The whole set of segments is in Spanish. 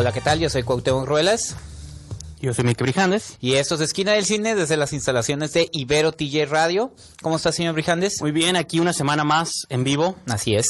Hola, ¿qué tal? Yo soy Cuauhtémoc Ruelas Yo soy Miki Brijandes. y esto es Esquina del Cine desde las instalaciones de Ibero TJ Radio. ¿Cómo está, señor Brijandes? Muy bien, aquí una semana más en vivo. Así es.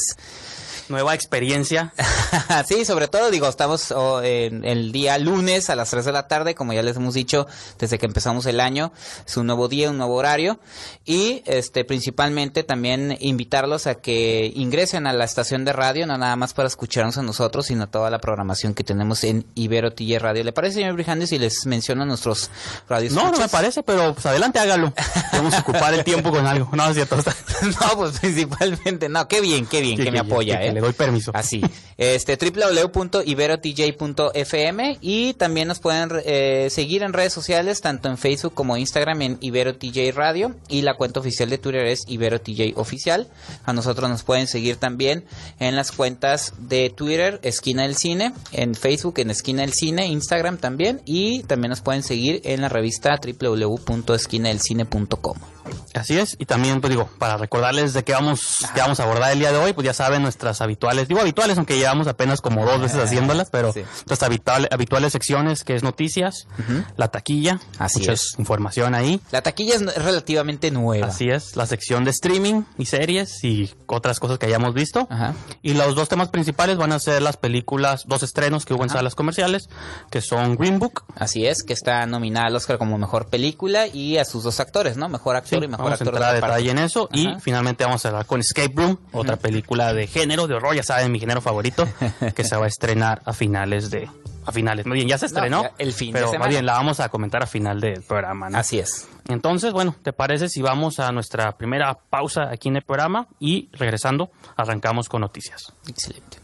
Nueva experiencia. sí, sobre todo, digo, estamos oh, en el día lunes a las 3 de la tarde, como ya les hemos dicho desde que empezamos el año. Es un nuevo día, un nuevo horario. Y este principalmente también invitarlos a que ingresen a la estación de radio, no nada más para escucharnos a nosotros, sino toda la programación que tenemos en Ibero TJ Radio. ¿Le parece, señor Brijandes, si les menciono nuestros radios? No, no me parece, pero pues adelante hágalo. Vamos a ocupar el tiempo con algo. No, es cierto. no, pues principalmente, no, qué bien, qué bien, que, me apoya, que, ¿eh? Doy permiso. Así, este www.iberotj.fm y también nos pueden eh, seguir en redes sociales, tanto en Facebook como Instagram en IberoTJ Radio y la cuenta oficial de Twitter es IberoTJ Oficial. A nosotros nos pueden seguir también en las cuentas de Twitter, Esquina del Cine, en Facebook en Esquina del Cine, Instagram también y también nos pueden seguir en la revista www.esquinadelcine.com. Así es, y también, pues digo, para recordarles de qué vamos, qué vamos a abordar el día de hoy, pues ya saben nuestras habituales, digo habituales, aunque llevamos apenas como dos veces haciéndolas, pero Sí. nuestras habituales, habituales secciones, que es noticias, la taquilla, Así mucha es. información ahí. La taquilla es relativamente nueva. Así es, la sección de streaming y series y otras cosas que hayamos visto. Ajá. Y los dos temas principales van a ser las películas, dos estrenos que hubo en salas comerciales, que son Green Book. Así es, que está nominada al Oscar como mejor película y a sus dos actores, ¿no? Mejor actor Sí, y mejor vamos a actor de entrar a reparto. detalle en eso. Y finalmente vamos a hablar con Escape Room, otra película de género, de horror, ya saben, mi género favorito, que se va a estrenar a finales de... A finales, muy bien, ya se estrenó. ya el fin de pero semana. más bien la vamos a comentar a final del programa, ¿no? Así es. Entonces, bueno, ¿te parece si vamos a nuestra primera pausa aquí en el programa y regresando arrancamos con noticias? Excelente.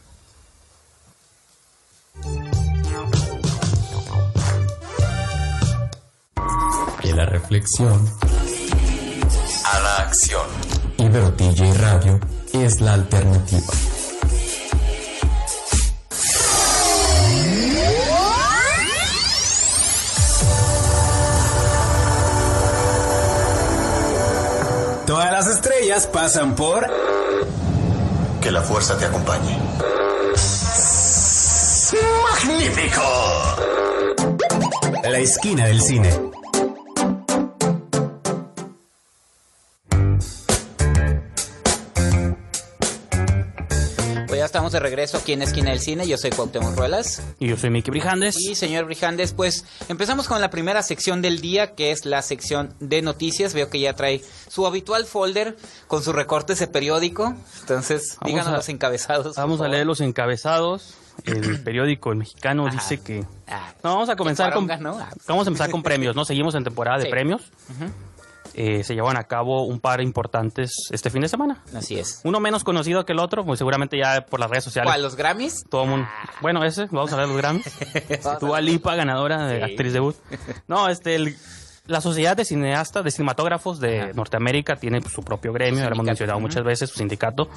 De la reflexión A la acción. Ibero TJ Radio es la alternativa. Todas las estrellas pasan por Que la fuerza te acompañe. ¡Magnífico! la esquina del cine. Estamos de regreso aquí en Esquina del Cine. Yo soy Cuauhtémoc Ruelas. Y yo soy Miki Brijandes. Y señor Brijandes, pues empezamos con la primera sección del día, que es la sección de noticias. Veo que ya trae su habitual folder con sus recortes de periódico. Entonces, Vamos díganos a- los encabezados. Vamos a leer los encabezados. El periódico El Mexicano dice que... Ah, No, vamos a comenzar con... Ah. Vamos a empezar con premios, ¿no? Seguimos en temporada de Sí. premios. Eh, se llevan a cabo un par importantes este fin de semana. Así es. Uno menos conocido que el otro, pues seguramente ya por las redes sociales. ¿Cuál? ¿Los Grammys? Todo el mundo. Bueno, ese, vamos a ver los Grammys. Dua Lipa, ganadora de Sí. actriz debut. No, este, el- la Sociedad de Cineastas, de Cinematógrafos de Norteamérica tiene pues, su propio gremio, ya lo hemos mencionado muchas veces, su sindicato.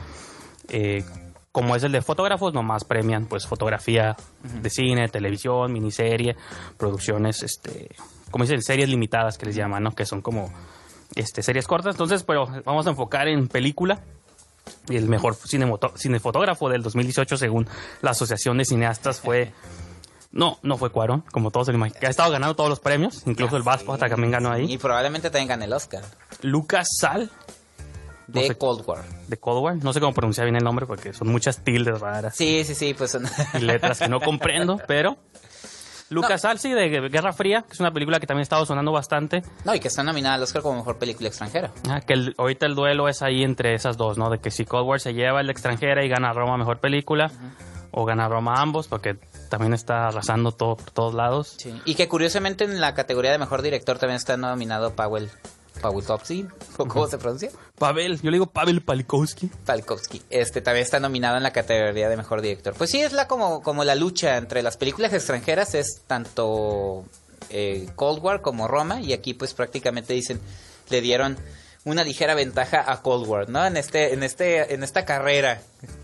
Eh, como es el de fotógrafos, nomás premian pues fotografía de cine, televisión, miniserie, producciones, este, como dicen, series limitadas que les llaman, ¿no? Que son como este, series cortas. Entonces, pero vamos a enfocar en película. Y el mejor cinefotógrafo del 2018, según la Asociación de Cineastas, fue. No, no fue Cuarón, como todos se lo imaginan. Ha estado ganando todos los premios, incluso el Vasco hasta también ganó Y ahí. probablemente también gane el Oscar. Lucas Sal, De sé. Cold War. de Cold War. No sé cómo pronunciar bien el nombre porque son muchas tildes raras Sí, sí, sí, pues... y letras que no comprendo, pero. Lucas sí, de Guerra Fría, que es una película que también ha estado sonando bastante. no, y que está nominada al Oscar como mejor película extranjera. Ah, que el- ahorita el duelo es ahí entre esas dos, ¿no? De que si Cold War se lleva el de extranjera y gana Roma mejor película, o gana Roma ambos, porque también está arrasando todo por todos lados. Sí. Y que curiosamente en la categoría de mejor director también está nominado Powell. Pawlikowski, ¿o cómo se pronuncia? Pavel, yo le digo Pavel Palikowski. Palkowski. Este también está nominado en la categoría de mejor director. Pues sí, es la como, como la lucha entre las películas extranjeras, es tanto eh, Cold War como Roma, y aquí pues prácticamente dicen, le dieron una ligera ventaja a Cold War, ¿no? En este, en este, en esta carrera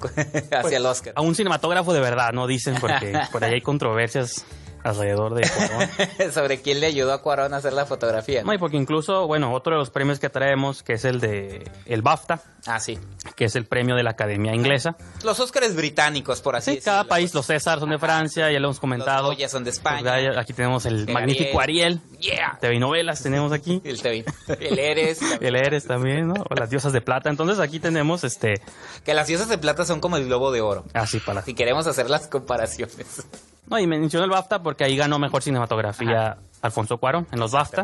hacia el Oscar. A un cinematógrafo de verdad, no dicen, porque por ahí hay controversias alrededor de Cuarón. Sobre quién le ayudó a Cuarón a hacer la fotografía. ¿no? Y porque incluso, bueno, otro de los premios que traemos, que es el de el BAFTA, Ah, sí. que es el premio de la Academia Inglesa. Los Oscars británicos, por así Sí, decirlo. cada país, los César son de Francia, ya lo hemos comentado. Los Goya son de España. Aquí tenemos el El magnífico Ariel. Yeah. TV novelas tenemos aquí. El TV. El Eres. El Eres también, ¿no? O las diosas de plata. Entonces aquí tenemos este. Que las diosas de plata son como el globo de oro. Así para. Si queremos hacer las comparaciones. No, y menciono el BAFTA porque ahí ganó mejor cinematografía Alfonso Cuarón en los BAFTA.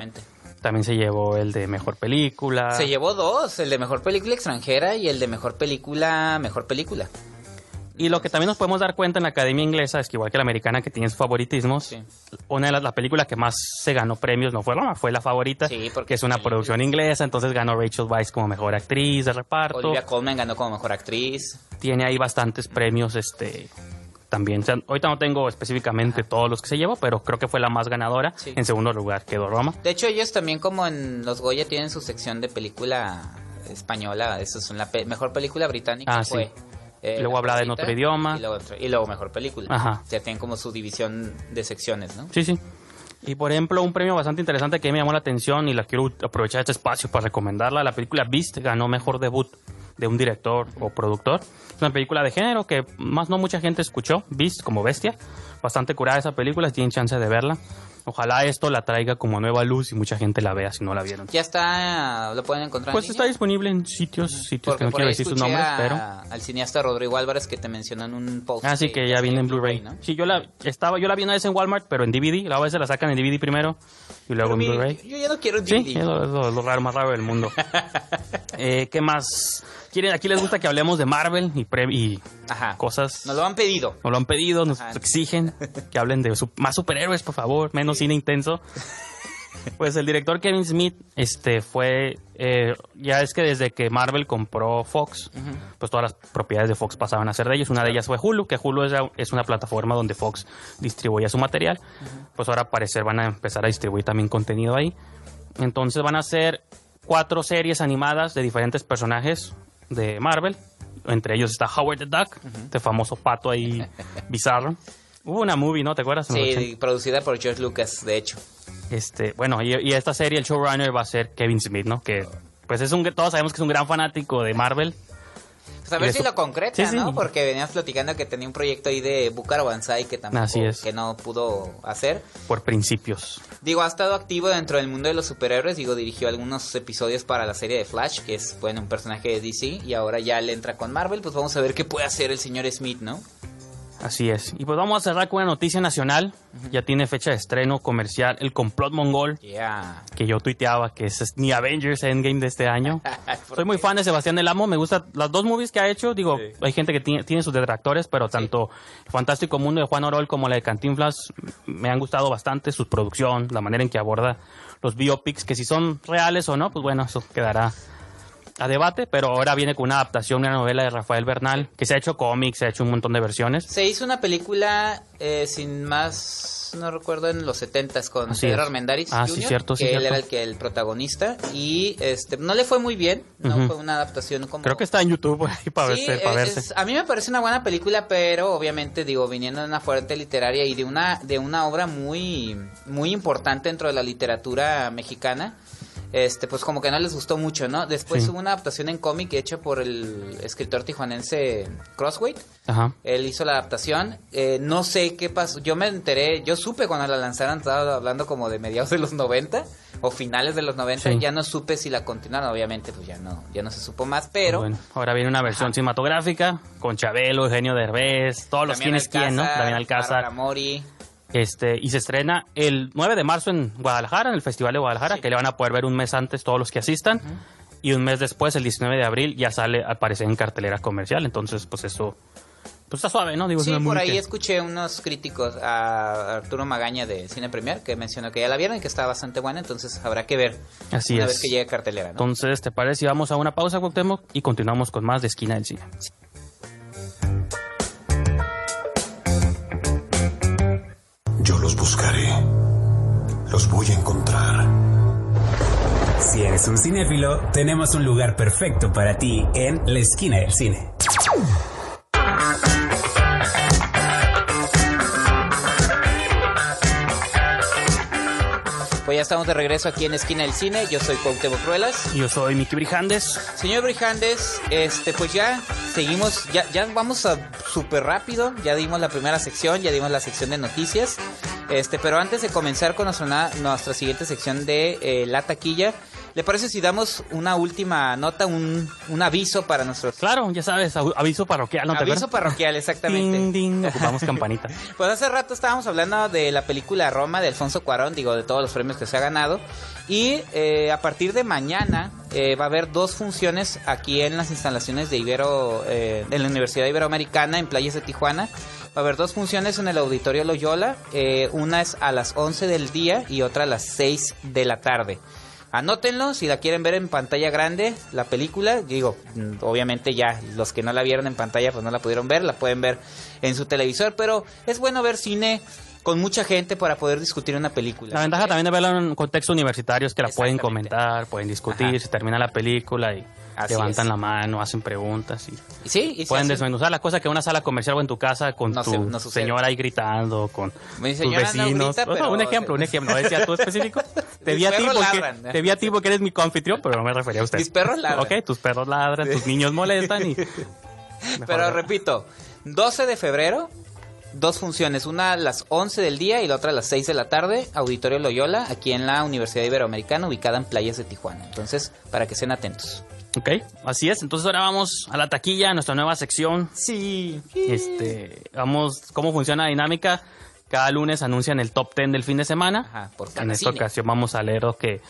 También se llevó el de mejor película. Se llevó dos, el de mejor película extranjera y el de mejor película, mejor película. Y lo que también nos podemos dar cuenta en la Academia Inglesa es que igual que la americana que tiene sus favoritismos, Sí. una de las la películas que más se ganó premios no fue Roma, fue la favorita, Sí, porque que es una producción inglesa, entonces ganó Rachel Weisz como mejor actriz de reparto. Olivia Colman ganó como mejor actriz. Tiene ahí bastantes premios este también. O sea, ahorita no tengo específicamente todos los que se llevó, pero creo que fue la más ganadora. Sí. En segundo lugar quedó Roma. De hecho, ellos también como en los Goya tienen su sección de película española. Eso es la pe- mejor película británica. Ah, sí. fue, eh, Y luego La habla en otro idioma. Y luego, otro- y luego mejor película. Ajá. O sea, tienen como su división de secciones, ¿no? Sí, sí. Y por ejemplo, un premio bastante interesante que me llamó la atención y la quiero aprovechar este espacio para recomendarla. La película Beast ganó mejor debut de un director o productor. Es una película de género que más no mucha gente escuchó. Beast como bestia. Bastante curada esa película, si tienen chance de verla. Ojalá esto la traiga como nueva luz y mucha gente la vea si no la vieron. Ya está, lo pueden encontrar Pues en está línea? disponible en sitios, sitios Porque que no quiero decir sus nombres, a- pero... al cineasta Rodrigo Álvarez que te mencionó en un post. Ah, sí, que ya viene en Blu-ray. ¿no? Sí, yo la estaba, yo la vi una vez en Walmart, pero en DVD. La vez se la sacan en DVD primero y luego Pero en Blu-ray. Yo ya no quiero un Sí, DVD. es lo, es lo- lo raro, más raro del mundo. Eh, ¿Qué más? ¿Quieren, aquí les gusta que hablemos de Marvel y, pre- y Ajá. cosas. Nos lo han pedido. Nos lo han pedido, nos Ajá. exigen que hablen de su- más superhéroes, por favor, menos cine intenso. Pues el director Kevin Smith, este, fue, eh, ya es que desde que Marvel compró Fox, pues todas las propiedades de Fox pasaban a ser de ellos. Una de ellas fue Hulu, que Hulu es, es una plataforma donde Fox distribuye su material. Pues ahora al parecer van a empezar a distribuir también contenido ahí. Entonces van a ser cuatro series animadas de diferentes personajes de Marvel. Entre ellos está Howard the Duck, este famoso pato ahí bizarro. Hubo una movie, ¿no? ¿Te acuerdas? En los 80. Sí, producida por George Lucas, de hecho. Este, bueno, y, y esta serie, el showrunner va a ser Kevin Smith, ¿no? Que pues es un, todos sabemos que es un gran fanático de Marvel. Pues a ver si lo concreta, Sí, sí. ¿no? Porque venías platicando que tenía un proyecto ahí de Búcaro Banzai que tampoco, Así es. que no pudo hacer. por principios. Digo, ha estado activo dentro del mundo de los superhéroes. Digo, dirigió algunos episodios para la serie de Flash, que es, bueno, un personaje de DC. Y ahora ya le entra con Marvel. Pues vamos a ver qué puede hacer el señor Smith, ¿no? Así es. Y pues vamos a cerrar con una noticia nacional. Ya tiene fecha de estreno comercial El Complot Mongol, Ya. que yo tuiteaba que es mi Avengers Endgame de este año. ¿Por Soy muy fan de Sebastián Del Amo, me gustan las dos movies que ha hecho. Digo, Sí. hay gente que tiene, tiene sus detractores, pero tanto El Fantástico Mundo de Juan Orol como la de Cantinflas me han gustado bastante. Su producción, la manera en que aborda los biopics, que si son reales o no, pues bueno, eso quedará a debate. Pero ahora viene con una adaptación de una novela de Rafael Bernal, que se ha hecho cómics, se ha hecho un montón de versiones. Se hizo una película eh, sin más, no recuerdo, en los 70s con Así Pedro. Armendáriz Ah, Jr., sí, cierto, sí, que él era el que el protagonista y este no le fue muy bien, no fue una adaptación como Creo que está en YouTube ahí para, Sí, verse, para es- verse. a mí me parece una buena película, pero obviamente digo, viniendo de una fuente literaria y de una de una obra muy muy importante dentro de la literatura mexicana, este pues como que no les gustó mucho, ¿no? Después Sí. hubo una adaptación en cómic hecha por el escritor tijuanense Crossway. Ajá. Él hizo la adaptación. Eh, no sé qué pasó. Yo me enteré, yo supe cuando la lanzaron, estaba hablando como de mediados de los 90 o finales de los 90. Sí. Ya no supe si la continuaron, obviamente, pues ya no, ya no se supo más, pero. Bueno, ahora viene una versión cinematográfica con Chabelo, Eugenio Derbez, todos los Damián quienes quién, ¿no? Bárbara Alcázar. Mori. Este, y se estrena el 9 de marzo en Guadalajara, en el Festival de Guadalajara, que le van a poder ver un mes antes todos los que asistan. Y un mes después, el 19 de abril, ya sale, al parecer, en cartelera comercial. Entonces, pues eso Pues está suave, ¿no? Digo, Sí, por ahí que- escuché unos críticos a Arturo Magaña de Cine Premier que mencionó que ya la vieron y que está bastante buena, entonces habrá que ver Así una es. vez que llegue cartelera, ¿no? Entonces, ¿te parece si vamos a una pausa, Cuauhtémoc? Y continuamos con más de Esquina del Cine. Yo los buscaré. Los voy a encontrar. Si eres un cinéfilo, tenemos un lugar perfecto para ti en la esquina del cine. Pues ya estamos de regreso aquí en Esquina del Cine, yo soy Cuauhtémoc Ruelas. Yo soy Miki Brijandes. Señor Brijandes, este, pues ya seguimos, ya, ya vamos a súper rápido, ya dimos la primera sección, ya dimos la sección de noticias, este, pero antes de comenzar con nuestra, nuestra siguiente sección de eh, la taquilla, ¿le parece si damos una última nota, un, un aviso para nuestros... Claro, ya sabes, av- aviso parroquial, ¿no te aviso acuerdas? parroquial, exactamente. Ding, ding, ocupamos campanita. Pues hace rato estábamos hablando de la película Roma de Alfonso Cuarón, digo, de todos los premios que se ha ganado. Y eh, a partir de mañana eh, va a haber dos funciones aquí en las instalaciones de Ibero, eh, de la Universidad Iberoamericana en Playas de Tijuana. Va a haber dos funciones en el Auditorio Loyola. eh, una es a las 11 del día y otra a las 6 de la tarde. Anótenlo si la quieren ver en pantalla grande, la película. Digo, obviamente ya los que no la vieron en pantalla pues no la pudieron ver, la pueden ver en su televisor, pero es bueno ver cine con mucha gente para poder discutir una película. La ventaja también de verla en un contexto universitario es que la pueden comentar, pueden discutir, Ajá. se termina la película y Así levantan es. la mano, hacen preguntas y sí, y pueden desmenuzar la cosa que en una sala comercial o en tu casa con No tu se- no sucede. señora ahí gritando, con Mi tus no vecinos. grita, O sea, pero- un ejemplo, un ejemplo. ¿No decía tú específico? Te vi a ti porque, te vi a ti porque eres mi confitrión, pero no me refería a usted. Mis perros ladran. Ok, tus perros ladran, tus niños molestan y... Pero repito, 12 de febrero, dos funciones, una a las 11 del día y la otra a las 6 de la tarde, Auditorio Loyola, aquí en la Universidad Iberoamericana, ubicada en Playas de Tijuana. Entonces, para que estén atentos. Ok, así es. Entonces ahora vamos a la taquilla, a nuestra nueva sección. Sí. Este, vamos, cómo funciona la dinámica. Cada lunes anuncian el top 10 del fin de semana. Ajá, por cada en esta cine. ocasión vamos a leer lo que,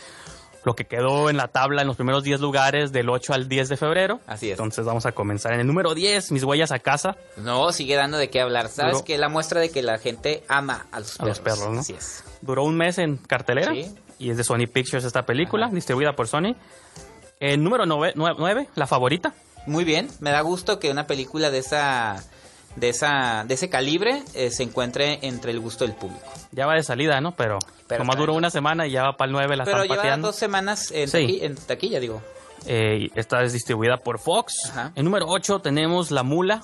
lo que quedó en la tabla en los primeros 10 lugares del 8 al 10 de febrero. Así es. Entonces vamos a comenzar en el número 10, mis huellas a casa. No, sigue dando de qué hablar. ¿Sabes Duró- que La muestra de que la gente ama a los A perros. los perros, ¿no? Así es. Duró un mes en cartelera. Sí. Y es de Sony Pictures esta película, distribuida por Sony. El número 9, la favorita. Muy bien, me da gusto que una película de esa de esa de ese calibre eh, se encuentre entre el gusto del público. Ya va de salida, ¿no? Pero, Pero nomás está duró una semana y ya va para el 9, la Pero lleva pateando. dos semanas en, Sí. taqui- en taquilla, digo. Eh, esta es distribuida por Fox. Ajá. En número 8 tenemos La Mula,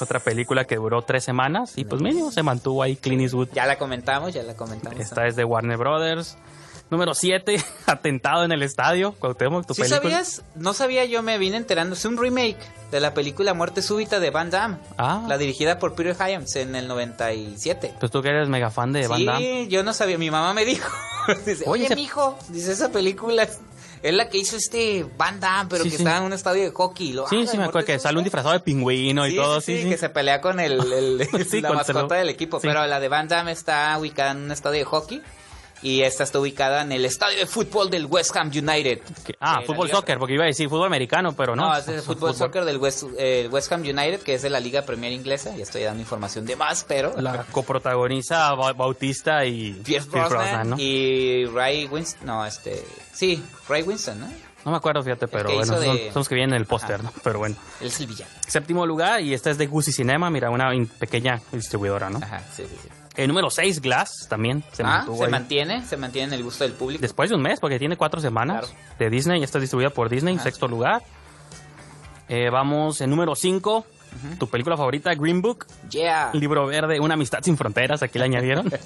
otra película que duró tres semanas y pues mínimo se mantuvo ahí Clint Eastwood. Ya la comentamos, ya la comentamos. Esta es de Warner Brothers. Número 7, Atentado en el Estadio. Cuauhtémoc, tu ¿Sí película. sabías? No sabía, yo me vine enterando. Es un remake de la película Muerte Súbita de Van Damme. Ah. La dirigida por Peter Hyams en el 97. Pues tú que eres mega fan de Van sí, Damme. yo no sabía. Mi mamá me dijo. dice, Oye, oye, se- mijo, dice, esa película es, es la que hizo este Van Damme, pero Sí, que sí. estaba en un estadio de hockey. lo, Sí, ah, sí, me acuerdo que sale un disfrazado de pingüino y Sí, todo, sí, sí, sí. que se pelea con el, el- Sí, la mascota del equipo. sí. Pero la de Van Damme está ubicada en un estadio de hockey. Y esta está ubicada en el estadio de fútbol del West Ham United. Ah, fútbol soccer, porque iba a decir fútbol americano, pero no. No, es el fútbol soccer del West, eh, West Ham United, que es de la Liga Premier Inglesa. Y estoy dando información de más, pero... La coprotagoniza Ba- Bautista y Pierce Brosnan ¿no? y Ray Winston. No, este. Sí, Ray Winston, ¿no? No me acuerdo, fíjate, pero bueno, son, de- son los que vienen en el póster. ¿no? Pero bueno. Él es el villano. Séptimo lugar, y esta es de Gucci Cinema, mira, una pequeña distribuidora, ¿no? Ajá, sí, sí, sí. El número 6, Glass, también se ah, mantuvo se ahí. mantiene, se mantiene en el gusto del público. Después de un mes, porque tiene cuatro semanas Claro. de Disney, ya está distribuida por Disney, Ajá. sexto lugar. Eh, vamos en número 5, tu película favorita, Green Book, Yeah. libro verde, Una amistad sin fronteras, aquí le añadieron.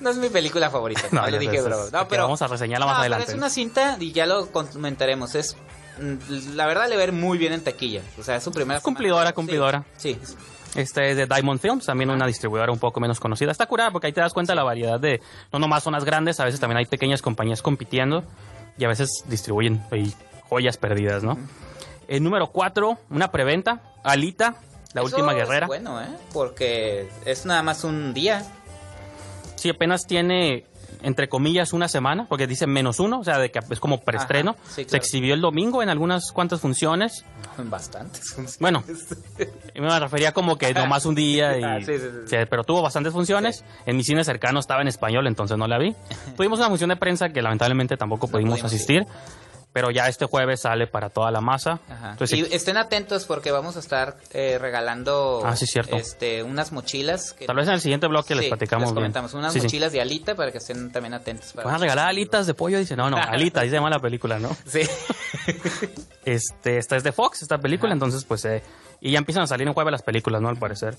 No es mi película favorita, no, No, le dije, sé, bro. es No, pero vamos a reseñarla más No, pero adelante. es una cinta y ya lo comentaremos. Es mm, la verdad le ver muy bien en taquilla. O sea, es su primera. Cumplidora, semana. cumplidora. Sí. sí. Este es de Diamond Films, también una distribuidora un poco menos conocida. Está curada porque ahí te das cuenta de la variedad de, no nomás zonas grandes, a veces también hay pequeñas compañías compitiendo y a veces distribuyen joyas perdidas, ¿no? El número 4, una preventa, Alita, la Eso última es guerrera. bueno, ¿eh? Porque es nada más un día. Sí, apenas tiene entre comillas, una semana, porque dice menos uno, o sea, de que es como preestreno. Ajá, sí, Se exhibió el domingo en algunas cuantas funciones. Bastantes. Bueno, me refería como que nomás un día, y, Ah, sí, sí, pero tuvo bastantes funciones. En mi cine cercano estaba en español, entonces no la vi. Tuvimos una función de prensa que lamentablemente tampoco pudimos, pudimos asistir, pero ya este jueves sale para toda la masa. Ajá. Entonces, y estén atentos porque vamos a estar eh, regalando Ah, sí, cierto. este unas mochilas que tal vez en el siguiente bloque les Sí, platicamos bien. comentamos unas mochilas de alita para que estén también atentos para- Van a regalar alitas de pollo, dice, no, no, alitas, ahí se llama la película, ¿no? Sí. Este, esta es de Fox, esta película, entonces pues, eh, y ya empiezan a salir en jueves las películas, ¿no? Al parecer.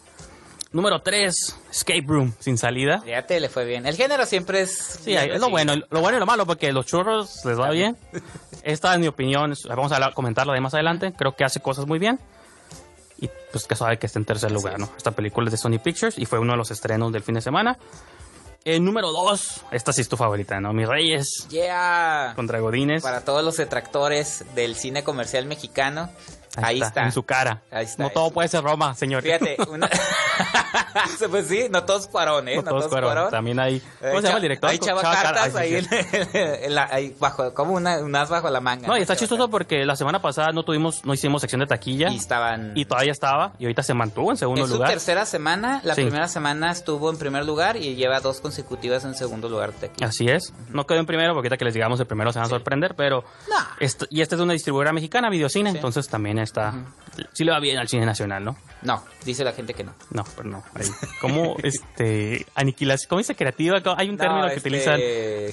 Número 3, Escape Room, sin salida. Fíjate, le fue bien. El género siempre es Sí, es lo bueno, lo bueno y lo malo, porque los churros les va bien. Esta, en mi opinión, es- vamos a comentarla de más adelante, creo que hace cosas muy bien. Y pues que sabe que está en tercer lugar, ¿no? Esta película es de Sony Pictures y fue uno de los estrenos del fin de semana. El número 2, esta sí es tu favorita, ¿no? Mis Reyes Yeah. contra Godines. Para todos los detractores del cine comercial mexicano, ahí, está. En su cara. Ahí está. No todo puede ser Roma, señor. Fíjate, una... pues sí, no todos Cuarón, ¿eh? No todos Cuarón. También hay. ¿Cómo Hay se llama el director? Hay chava Chava cartas Car- ahí, sí, en- la- ahí bajo, como una, unas bajo la manga. No, y está chistoso porque la semana pasada no tuvimos, no hicimos sección de taquilla. Y estaban... Y todavía estaba. Y ahorita se mantuvo en segundo Es su lugar. tercera semana. La Sí. primera semana estuvo en primer lugar y lleva dos consecutivas en segundo lugar. de aquí. Así es. No quedó en primero porque ahorita que les digamos el primero se van a sorprender, pero. No. esto- y esta es de una distribuidora mexicana, Videocine, entonces también está. Sí le va bien al cine nacional, ¿no? No, dice la gente que no. No, pero no. Ahí. ¿Cómo este, aniquilación? ¿Cómo dice creativa? Hay un No, término que este, utilizan.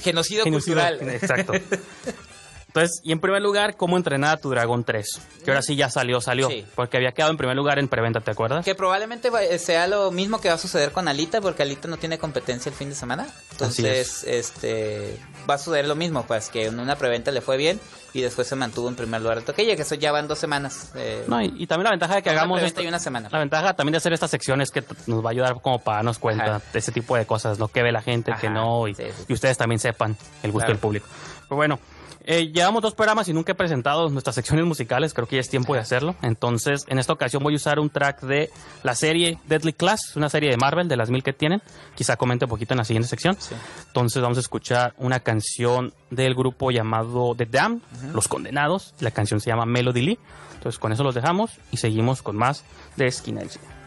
Genocidio, Genocidio. cultural. Exacto. Entonces, y en primer lugar, ¿cómo entrenar a tu dragón 3? Que ahora sí ya salió, salió. Sí. Porque había quedado en primer lugar en preventa, ¿te acuerdas? Que probablemente va- sea lo mismo que va a suceder con Alita, porque Alita no tiene competencia el fin de semana. Entonces, este va a suceder lo mismo, pues que en una preventa le fue bien y después se mantuvo en primer lugar el toquilla, que eso ya van dos semanas. eh, No, y, y también la ventaja de que Una hagamos esto- y una semana. La ventaja también de hacer estas secciones que nos va a ayudar como para darnos cuenta Ajá. de ese tipo de cosas, lo que ve la gente, que Ajá, no, y, sí, sí. y ustedes también sepan el gusto Claro. del público. Pero bueno, eh, llevamos dos programas y nunca he presentado nuestras secciones musicales, creo que ya es tiempo de hacerlo. Entonces, en esta ocasión voy a usar un track de la serie Deadly Class, una serie de Marvel, de las mil que tienen. Quizá comente un poquito en la siguiente sección. Entonces, vamos a escuchar una canción del grupo llamado The Damned, Los Condenados. La canción se llama Melody Lee. Entonces, con eso los dejamos y seguimos con más de Esquina del Cine.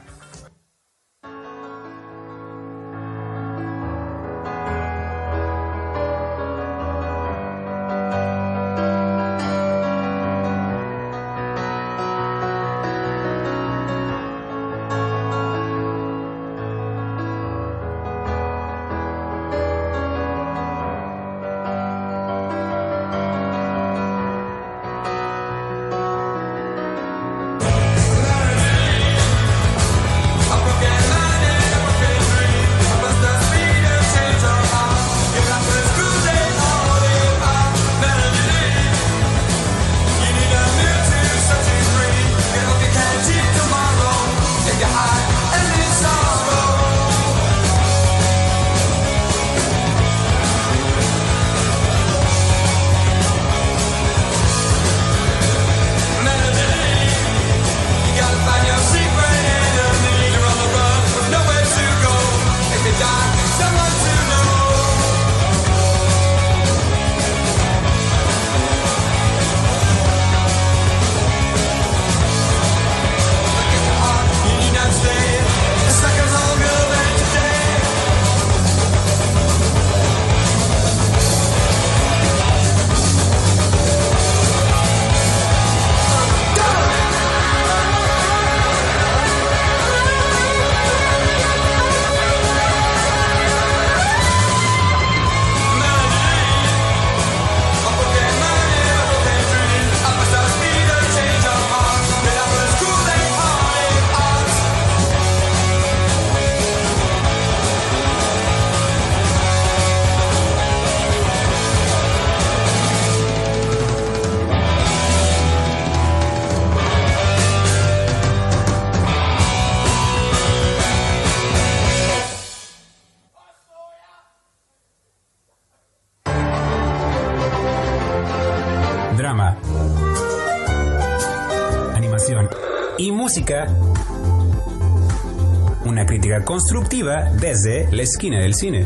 constructiva desde la esquina del cine.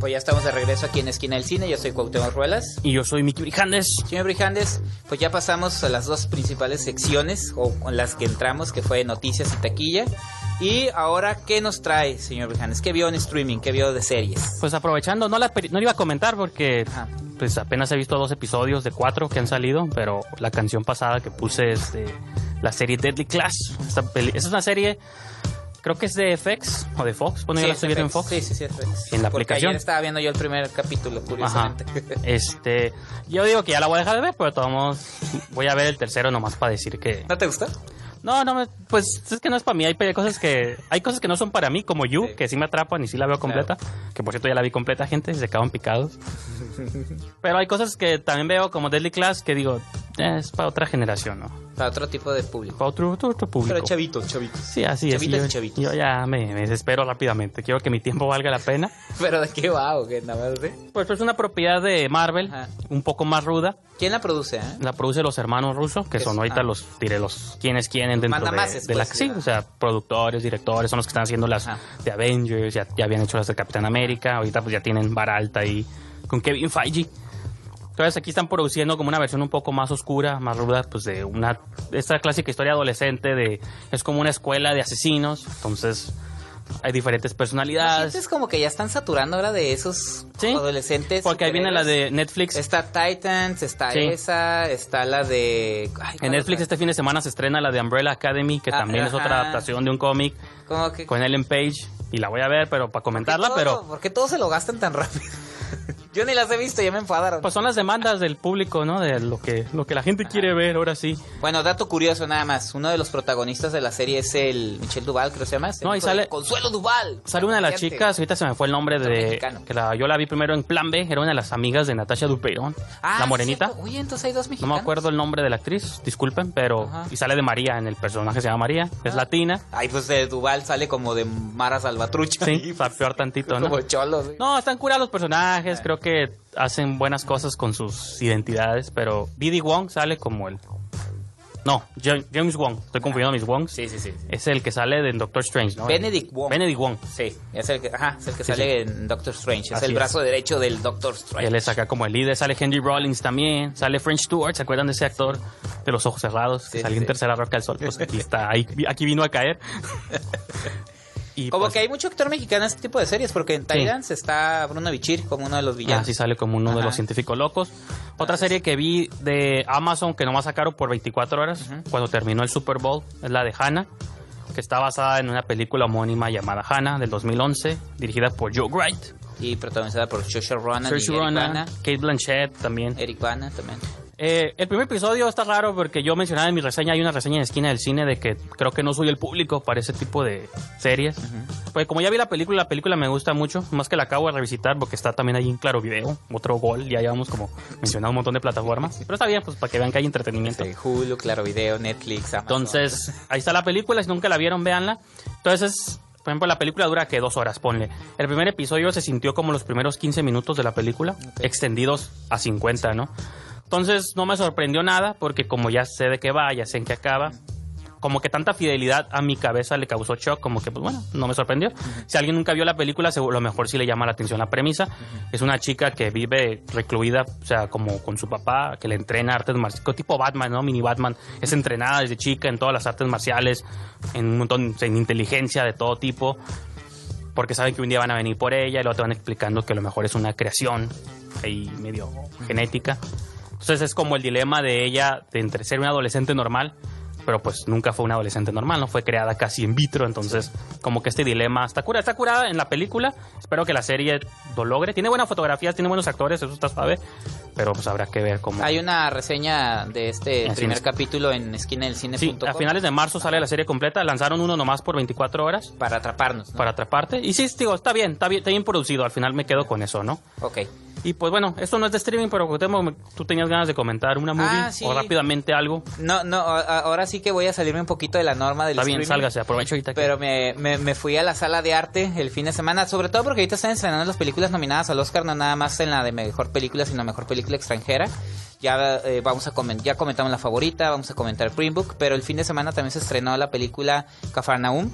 Pues ya estamos de regreso aquí en Esquina del Cine. Yo soy Cuauhtémoc Ruelas. Y yo soy Miki Brijandes. Señor Brijandes, pues ya pasamos a las dos principales secciones, o con las que entramos, que fue noticias y taquilla. Y ahora, ¿qué nos trae, señor Brijandes? ¿Qué vio en streaming? ¿Qué vio de series? Pues aprovechando, no la, iba a comentar porque pues apenas he visto dos episodios de cuatro que han salido, pero la canción pasada que puse es de la serie Deadly Class. Esta peli- esa es una serie, creo que es de FX o de Fox. Bueno, yo Sí, la estoy viendo en. Fox. Sí, sí, sí, FX. En la Porque aplicación. ayer estaba viendo yo el primer capítulo, Ajá. curiosamente. Este, yo digo que ya la voy a dejar de ver, pero de todos modos voy a ver el tercero nomás para decir que ¿No te gustó? no, no me, pues es que no es para mí, hay cosas que hay cosas que no son para mí, como You, Sí. que sí me atrapan y sí la veo completa, que por cierto ya la vi completa, gente, se acaban picados. Pero hay cosas que también veo como Deadly Class que digo, eh, es para otra generación, ¿no? Para otro tipo de público. Para otro, otro, otro público. Pero chavitos, chavitos. Sí, así es. chavitos Yo, y chavitos. yo ya me, me desespero rápidamente. Quiero que mi tiempo valga la pena. ¿Pero de qué va o qué? Nada más, ¿eh? Pues es una propiedad de Marvel, Ajá. un poco más ruda. ¿Quién la produce, eh? La produce los hermanos rusos, que Es- son ahorita ah. los, diré, los quienes quieren dentro de, mandamases, de la... pues, Sí, o sea, productores, directores, son los que están haciendo las Ajá. de Avengers, ya, ya habían hecho las de Capitán América, ahorita pues ya tienen vara alta ahí con Kevin Feige. Entonces aquí están produciendo como una versión un poco más oscura, más ruda, pues de una... Esta clásica historia adolescente de... Es como una escuela de asesinos, entonces hay diferentes ¿No personalidades. sientes como que ya están saturando ahora de esos Sí, adolescentes? Porque ahí viene la de Netflix. Está Titans, está Sí. esa, está la de... ay, ¿cuál En Netflix este fin de semana se estrena la de Umbrella Academy, que Ah, también es otra adaptación de un cómic que... con Ellen Page. Y la voy a ver, pero para comentarla, todo- pero ¿Por qué todos se lo gastan tan rápido? Yo ni las he visto, ya me enfadaron. pues son las demandas del público, ¿no? De lo que, lo que la gente quiere ver, ahora sí. Bueno, dato curioso nada más. Uno de los protagonistas de la serie es el Michel Duval, creo que se llama. No, y sale- Consuelo Duval. Sale una de las chicas, ahorita se me fue el nombre de... mexicano. Que la, yo la vi primero en Plan B, era una de las amigas de Natasha Dupeirón, Ah, la morenita. cierto. Oye, entonces hay dos No mexicanos. me acuerdo el nombre de la actriz, disculpen, pero... Ajá. Y sale de María, en el personaje se llama María, es Ah. latina. Ay, pues de Duval sale como de Mara Salvatrucha. Sí, o sea, peor tantito, ¿no? Como cholo. sí. No, están curados los Ah. personajes, creo que hacen buenas cosas con sus identidades, pero B.D. Wong sale como el... No, Ja- James Wong, estoy confundiendo a mis Wongs. Sí, sí, sí. Es el que sale de Doctor Strange, ¿no? Benedict Wong. Benedict Wong. Sí, es el que, ajá, es el que Sí, sale sí. en Doctor Strange. Es Así el es. brazo derecho del Doctor Strange. Él es acá como el líder, sale Henry Rollins también, sale French Stewart, ¿se acuerdan de ese actor de los ojos cerrados? Sí, que salió en Tercera Roca del Sol, pues aquí está, ahí, aquí vino a caer. Y Como pues, que hay mucho actor mexicano en este tipo de series, porque en Titans está Bruno Bichir como uno de los villanos. Así sale como uno de los científicos locos. Otra serie que vi de Amazon que nomás sacaron por 24 horas cuando terminó el Super Bowl es la de Hannah, que está basada en una película homónima llamada Hannah del 2011, dirigida por Joe Wright, Y protagonizada por Saoirse Ronan. Kate Blanchett también. Eric Bana también. Eh, el primer episodio está raro porque yo mencionaba en mi reseña, hay una reseña en esquina del cine de que creo que no soy el público para ese tipo de series. Pues como ya vi la película, la película me gusta mucho, más que la acabo de revisitar porque está también ahí en Claro Video, otro gol, ya llevamos como mencionado un montón de plataformas. Pero está bien, pues para que vean que hay entretenimiento. Sí, Hulu, Claro Video, Netflix, Amazon. Entonces, ahí está la película, si nunca la vieron, véanla. Entonces, por ejemplo, la película dura que dos horas, ponle. El primer episodio se sintió como los primeros 15 minutos de la película, extendidos a 50, ¿no? Entonces, no me sorprendió nada, porque como ya sé de qué va, ya sé en qué acaba, como que tanta fidelidad a mi cabeza le causó shock, como que, pues bueno, no me sorprendió. Si alguien nunca vio la película, a lo mejor sí le llama la atención la premisa. Es una chica que vive recluida, o sea, como con su papá, que le entrena artes marciales, tipo Batman, ¿no? Mini Batman. Es entrenada desde chica en todas las artes marciales, en un montón, en inteligencia de todo tipo, porque saben que un día van a venir por ella y luego te van explicando que a lo mejor es una creación ahí medio genética. Entonces es como el dilema de ella de entre ser una adolescente normal, pero pues nunca fue una adolescente normal, no fue creada casi in vitro, entonces como que este dilema está curada, está curada en la película, espero que la serie lo logre, tiene buenas fotografías, tiene buenos actores, eso está suave, pero pues habrá que ver cómo... Hay una reseña de este En primer cines. capítulo en esquina del cine. Sí, a finales de marzo sale la serie completa, lanzaron uno nomás por 24 horas Para atraparnos. ¿no? para atraparte, y sí, digo, está bien, está bien, está bien producido, al final me quedo con eso, ¿no? Ok. Y pues bueno, esto no es de streaming, pero tú tenías ganas de comentar una movie Ah, sí. o rápidamente algo. No, no, ahora sí que voy a salirme un poquito de la norma del Está bien, sálgase, aprovecho ahorita que- Pero me, me, me fui a la sala de arte el fin de semana, sobre todo porque ahorita están estrenando las películas nominadas al Oscar, no nada más en la de mejor película, sino mejor película extranjera. Ya eh, vamos a comen- ya comentamos la favorita, vamos a comentar Green Book, pero el fin de semana también se estrenó la película Cafarnaum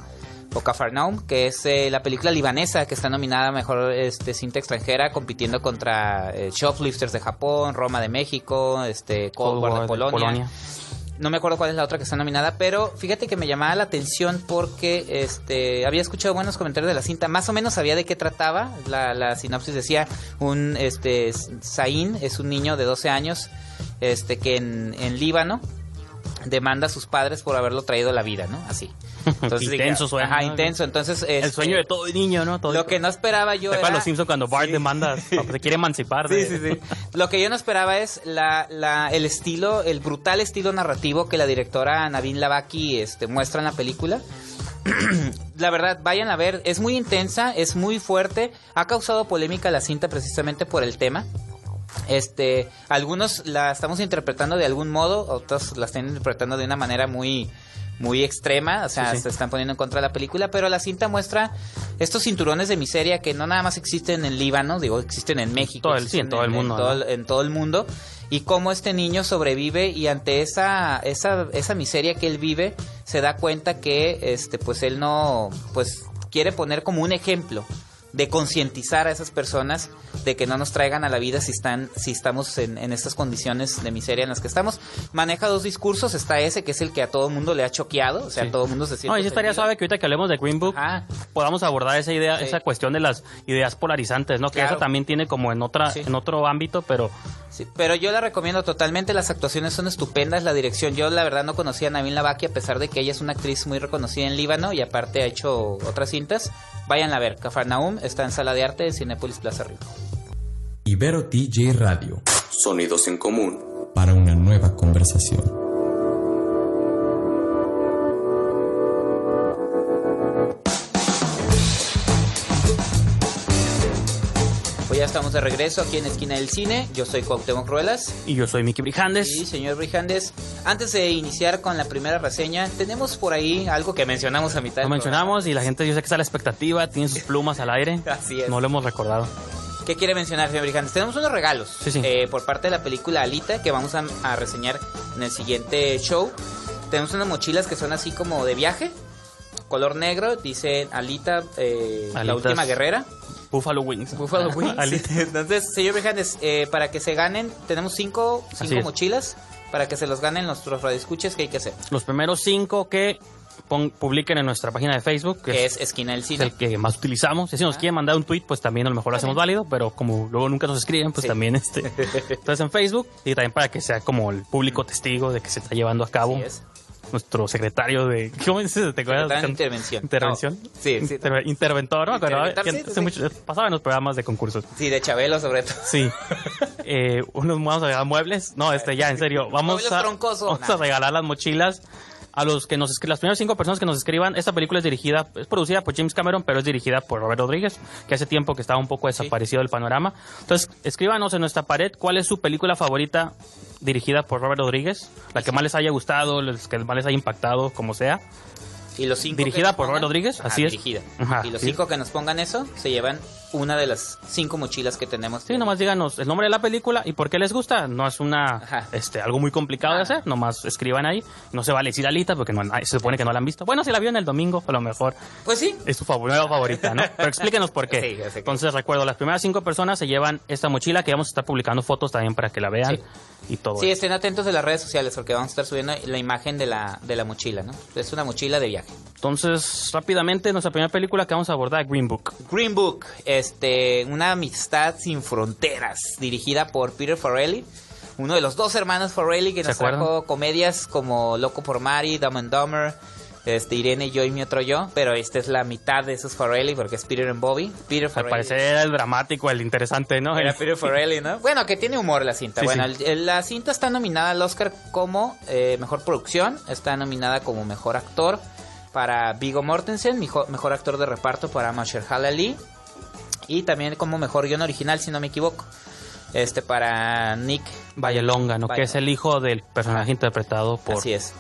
o Cafarnaum, que es eh, la película libanesa que está nominada a mejor este, cinta extranjera, compitiendo contra eh, Shoplifters de Japón, Roma de México, este, Cold War de Polonia. No me acuerdo cuál es la otra que está nominada, pero fíjate que me llamaba la atención porque este había escuchado buenos comentarios de la cinta, más o menos sabía de qué trataba. La, la sinopsis decía un este Zain es un niño de 12 años este que en, en Líbano demanda a sus padres por haberlo traído a la vida, ¿no? Así. Intenso suena, Ajá, ¿no? intenso. Entonces, El este, sueño de todo niño, ¿no? Todo Lo que no esperaba yo ¿Te era... los Simpsons cuando Bart Sí. demanda, se quiere emancipar? Sí, de- sí, sí. Lo que yo no esperaba es la, la, el estilo, el brutal estilo narrativo que la directora Navin Lavaki este, muestra en la película. la verdad, vayan a ver, es muy intensa, es muy fuerte, ha causado polémica la cinta precisamente por el tema. Este, algunos la estamos interpretando de algún modo, otros la están interpretando de una manera muy muy extrema, o sea, Sí, sí. se están poniendo en contra de la película, pero la cinta muestra estos cinturones de miseria que no nada más existen en Líbano, digo, existen en México, Todo el- sí, en todo el mundo, en todo, ¿no? el- en todo el mundo, y cómo este niño sobrevive y ante esa, esa, esa miseria que él vive, se da cuenta que este, pues él no, pues quiere poner como un ejemplo de concientizar a esas personas de que no nos traigan a la vida si están si estamos en, en estas condiciones de miseria en las que estamos maneja dos discursos está ese que es el que a todo el mundo le ha choqueado o sea Sí. todo el mundo se siente No, y sí estaría suave que ahorita que hablemos de Green Book Ajá. podamos abordar esa idea, Sí. esa cuestión de las ideas polarizantes, ¿no? Que Claro. eso también tiene como en otra, Sí. en otro ámbito, pero Sí, pero yo la recomiendo totalmente, las actuaciones son estupendas, la dirección, yo la verdad no conocía a Navin Lavaki a pesar de que ella es una actriz muy reconocida en Líbano y aparte ha hecho otras cintas, vayan a ver, Cafarnaum está en Sala de Arte de Cinépolis Plaza Río. Ibero TJ Radio, Sonidos en común. para una nueva conversación. Ya estamos de regreso aquí en Esquina del Cine, yo soy Cuauhtémoc Ruelas y yo soy Miki Brijandes. y señor Brijandes, antes de iniciar con la primera reseña, tenemos por ahí algo que mencionamos a mitad Lo mencionamos y la gente yo sé que está a la expectativa, tiene sus plumas al aire. Así es. No lo hemos recordado. ¿Qué quiere mencionar, señor Brijandes? Tenemos unos regalos Sí, sí. eh, por parte de la película Alita que vamos a, a reseñar en el siguiente show. Tenemos unas mochilas que son así como de viaje, color negro, dice Alita, eh, la última guerrera. Buffalo Wings. Buffalo Wings. Alita. Entonces, señor Brijandes, eh, para que se ganen, tenemos cinco, cinco es. mochilas para que se los ganen nuestros radioescuchas. ¿Qué hay que hacer? Los primeros cinco que pon- publiquen en nuestra página de Facebook, que Que es, es Esquina del es Cine. el que más utilizamos. Si nos quieren mandar un tweet, pues también a lo mejor lo hacemos válido, pero como luego nunca nos escriben, pues Sí. también este. Entonces en Facebook y también para que sea como el público testigo de que se está llevando a cabo Así es. Nuestro secretario de ¿cómo dices? ¿Te acuerdas? Secretario de intervención. Intervención. No, sí, sí. Interve- interventor, ¿no? Que sí, sí. mucho- pasaba en los programas de concursos. Sí, de Chabelo sobre todo. Sí. Eh, unos vamos a regalar muebles. No, este ya, en serio. Vamos a, troncosos. vamos Nah. a regalar las mochilas a los que nos las primeras cinco personas que nos escriban. Esta película es dirigida, es producida por James Cameron, pero es dirigida por Robert Rodríguez, que hace tiempo que estaba un poco desaparecido del panorama. Entonces, escríbanos en nuestra pared cuál es su película favorita dirigida por Robert Rodríguez, la que más les haya gustado, los que más les haya impactado, como sea. Y los cinco Dirigida por Robert Rodríguez, Ajá, así es. dirigida. Ajá, y los sí. cinco que nos pongan eso se llevan una de las cinco mochilas que tenemos. Sí, nomás díganos el nombre de la película y por qué les gusta. No es una Ajá. este algo muy complicado de hacer, nomás escriban ahí. No se vale decir Alita porque no, se supone que no la han visto. Bueno, si la vio en el domingo, a lo mejor Pues sí. es su nueva favorita, ¿no? Pero explíquenos por qué. Sí, que- Entonces, recuerdo, las primeras cinco personas se llevan esta mochila que vamos a estar publicando fotos también para que la vean Sí. y todo. Sí, eso. estén atentos de las redes sociales porque vamos a estar subiendo la imagen de la, de la mochila, ¿no? Es una mochila de viaje. Entonces, rápidamente, nuestra primera película que vamos a abordar, Green Book. Green Book, este, una amistad sin fronteras, dirigida por Peter Farrelly, uno de los dos hermanos Farrelly que ¿Se nos acuerdan? trajo comedias como Loco por Mari, Dumb and Dumber, este, Irene, yo y mi otro yo, pero esta es la mitad de esos Farrelly porque es Peter and Bobby. Peter Al Farrelly. parecer era el dramático, el interesante, ¿no? Era Peter Farrelly, ¿no? Bueno, que tiene humor la cinta. Sí, bueno, sí. el- la cinta está nominada al Oscar como eh, mejor producción, está nominada como mejor actor para Vigo Mortensen, mejor actor de reparto para Mahershala Ali y también como mejor guion original, si no me equivoco, este para Nick Vallelonga, ¿no? Que es el hijo del personaje interpretado por... Así es.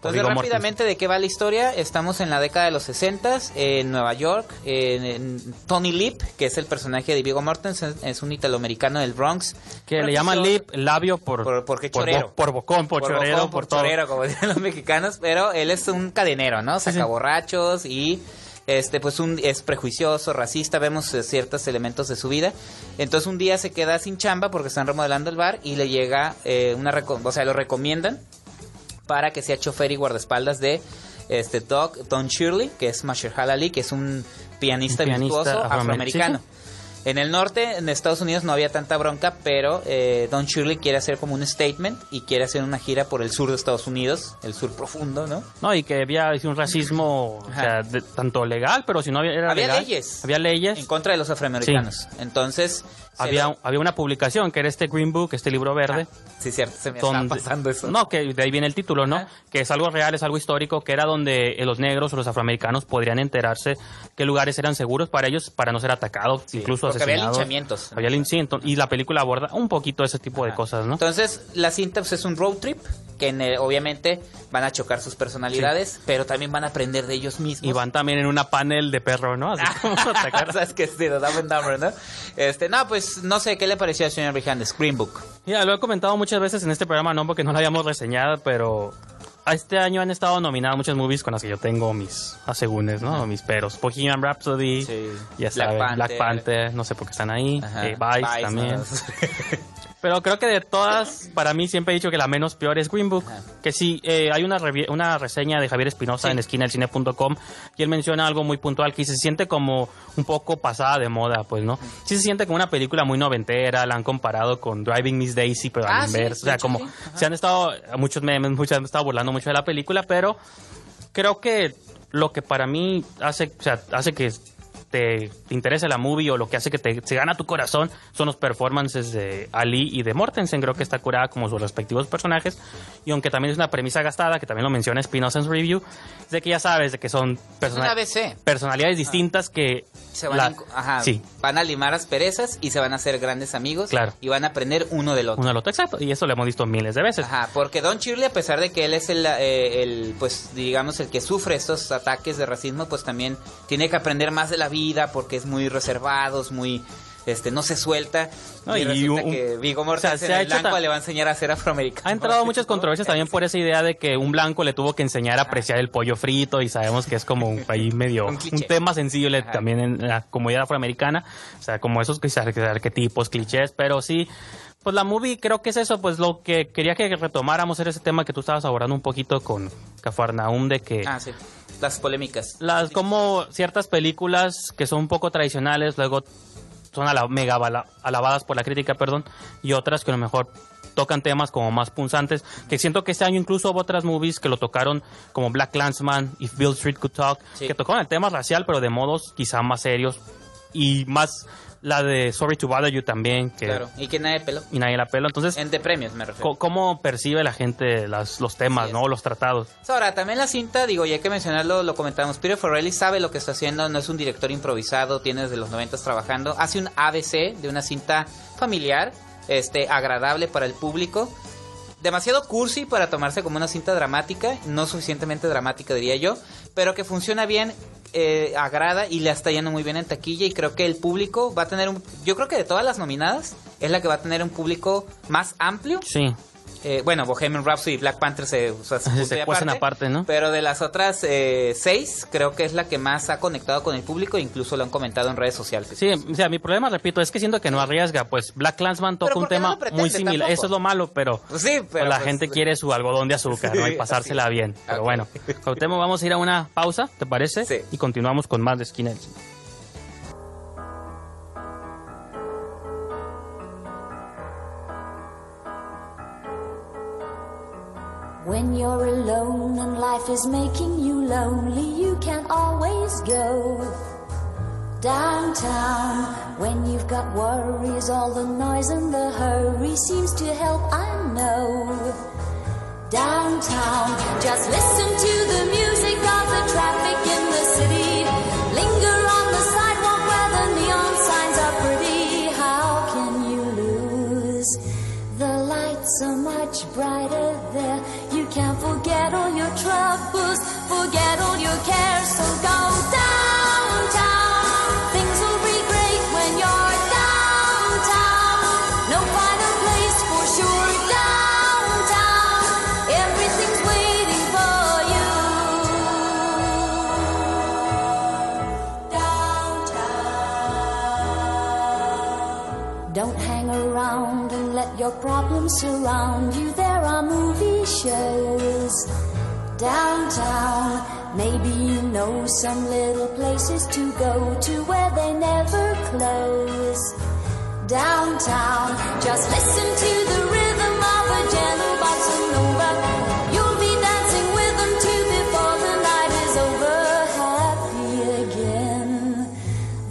por Entonces, rápidamente, ¿de qué va la historia? Estamos en la década de los 60 en Nueva York. en- en Tony Lip, que es el personaje de Vigo Mortensen, es un italoamericano del Bronx. Que le llaman lip, labio por... Por- porque por, chorero. bo- por bocón, por, chorero, bocón, por, todo. chorero, como dicen los mexicanos, pero él es un cadenero, ¿no? Sí, sí. Saca borrachos y este pues un es prejuicioso, racista, vemos eh, ciertos elementos de su vida. Entonces un día se queda sin chamba porque están remodelando el bar y le llega eh, una o sea, lo recomiendan para que sea chofer y guardaespaldas de este Doc Don Shirley, que es Mahershala Ali, que es un pianista, Un pianista virtuoso afroamer- afroamericano. En el norte, en Estados Unidos, no había tanta bronca, pero eh, Don Shirley quiere hacer como un statement y quiere hacer una gira por el sur de Estados Unidos, el sur profundo, ¿no? No, y que había un racismo, o sea, de- tanto legal, pero si no había, era Había legal. leyes. Había leyes. En contra de los afroamericanos. Entonces, Había, lo- había una publicación que era este Green Book, este libro verde. Ah, sí, cierto, se me donde- está pasando eso. No, que de ahí viene el título, ¿no? Que es algo real, es algo histórico, que era donde eh, los negros o los afroamericanos podrían enterarse qué lugares eran seguros para ellos para no ser atacados, incluso porque había linchamientos. Había lin- sí, ento- y la película aborda un poquito ese tipo de cosas, ¿no? Entonces, la cinta pues, es un road trip que en el- obviamente van a chocar sus personalidades, pero también van a aprender de ellos mismos. Y van también en una panel de perro, ¿no? Así como atacar. ¿Sabes qué? Sí, Dumber, ¿no? Este, no, pues no sé, ¿qué le pareció al señor Brijandes? Green Book. Ya, lo he comentado muchas veces en este programa, no porque no lo hayamos reseñado, pero este año han estado nominadas muchas movies con las que yo tengo mis asegúnes, ¿no? Mis peros. Bohemian Rhapsody, Sí. ya Black saben, Panther. Black Panther, no sé por qué están ahí, eh, Vice, Vice, también. ¿no? Pero creo que de todas, para mí siempre he dicho que la menos peor es Green Book. Ajá. Que sí, eh, hay una, una reseña de Javier Espinosa Sí. en esquinaelcine.com y él menciona algo muy puntual que se siente como un poco pasada de moda, pues, ¿no? Sí se siente como una película muy noventera, la han comparado con Driving Miss Daisy, pero Ah, al sí, inverso. o sea, como sí. Se han estado, muchos memes, muchos han estado burlando mucho de la película, pero creo que lo que para mí hace, o sea, hace que te, te interese la movie o lo que hace que te, se gana tu corazón son los performances de Ali y de Mortensen. Creo que está curada como sus respectivos personajes. Y aunque también es una premisa gastada, que también lo menciona Spinoza en su review, es de que ya sabes de que son persona- personalidades distintas que... Se van, la- a, ajá, Sí, van a limar asperezas y se van a hacer grandes amigos. Claro. Y van a aprender uno del otro. uno al otro, exacto. Y eso lo hemos visto miles de veces. Ajá, porque Don Shirley, a pesar de que él es el, eh, el, pues, digamos, el que sufre estos ataques de racismo, pues también tiene que aprender más de la vida porque es muy reservado, es muy, este, no se suelta. No, y, y resulta un- que Viggo o sea, Mortensen, se ha el blanco, le va a enseñar a ser afroamericano. Ha entrado muchas controversias también por esa idea de que un blanco le tuvo que enseñar a apreciar el pollo frito y sabemos que es como un ahí medio Un un, tema sensible Ajá. también en la comunidad afroamericana, o sea, como esos arquetipos, clichés, pero sí pues la movie creo que es eso, pues lo que quería que retomáramos era ese tema que tú estabas abordando un poquito con Cafarnaum de que Ah, sí. Las polémicas. las como ciertas películas que son un poco tradicionales luego son ala- mega alabadas por la crítica, perdón, y otras que a lo mejor tocan temas como más punzantes, que siento que este año incluso hubo otras movies que lo tocaron como Black Clansman, If Bill Street Could Talk, Sí. que tocaron el tema racial pero de modos quizá más serios y más la de Sorry to Bother You también, que Claro. Y que nadie peló. y nadie la pela, entonces En de premios, me refiero. ¿cómo percibe la gente las, los temas, no, los tratados? Ahora, también la cinta, digo, ya hay que mencionarlo, lo comentamos, Peter Farrelly sabe lo que está haciendo, no es un director improvisado, tiene desde los 90 trabajando, hace un ABC de una cinta familiar, este, agradable para el público, demasiado cursi para tomarse como una cinta dramática, no suficientemente dramática diría yo, pero que funciona bien, eh, agrada y le está yendo muy bien en taquilla y creo que el público va a tener un, yo creo que de todas las nominadas es la que va a tener un público más amplio. Sí, eh, bueno, Bohemian Rhapsody y Black Panther se, o sea, se, Se aparte, ¿no? Pero de las otras eh, seis, creo que es la que más ha conectado con el público, incluso lo han comentado en redes sociales. Sí, o sea, mi problema, repito, es que siento que no arriesga. Pues Black Clansman toca un no tema pretende muy similar. tampoco. Eso es lo malo, pero, Pues sí, pero la pues, gente quiere su algodón de azúcar, ¿no? Y pasársela bien. Pero bueno, Cuauhtémoc, vamos a ir a una pausa, ¿te parece? Sí. Y continuamos con más de Esquina When you're alone and life is making you lonely, you can always go downtown. When you've got worries, all the noise and the hurry seems to help, I know. Downtown, just listen to the music of the traffic in the city. Linger on the sidewalk where the neon signs are pretty. How can you lose? The lights are much brighter Forget all your troubles, forget all your cares, so go downtown. Things will be great when you're downtown. No final place for sure downtown. Everything's waiting for you. Downtown. Don't hang around and let your problems surround you. There are movie shows. Downtown, maybe you know some little places to go to where they never close. Downtown, just listen to the rhythm of a gentle bossa nova. You'll be dancing with them too before the night is over. Happy again.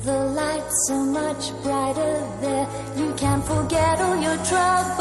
The lights are much brighter there. You can't forget all your troubles,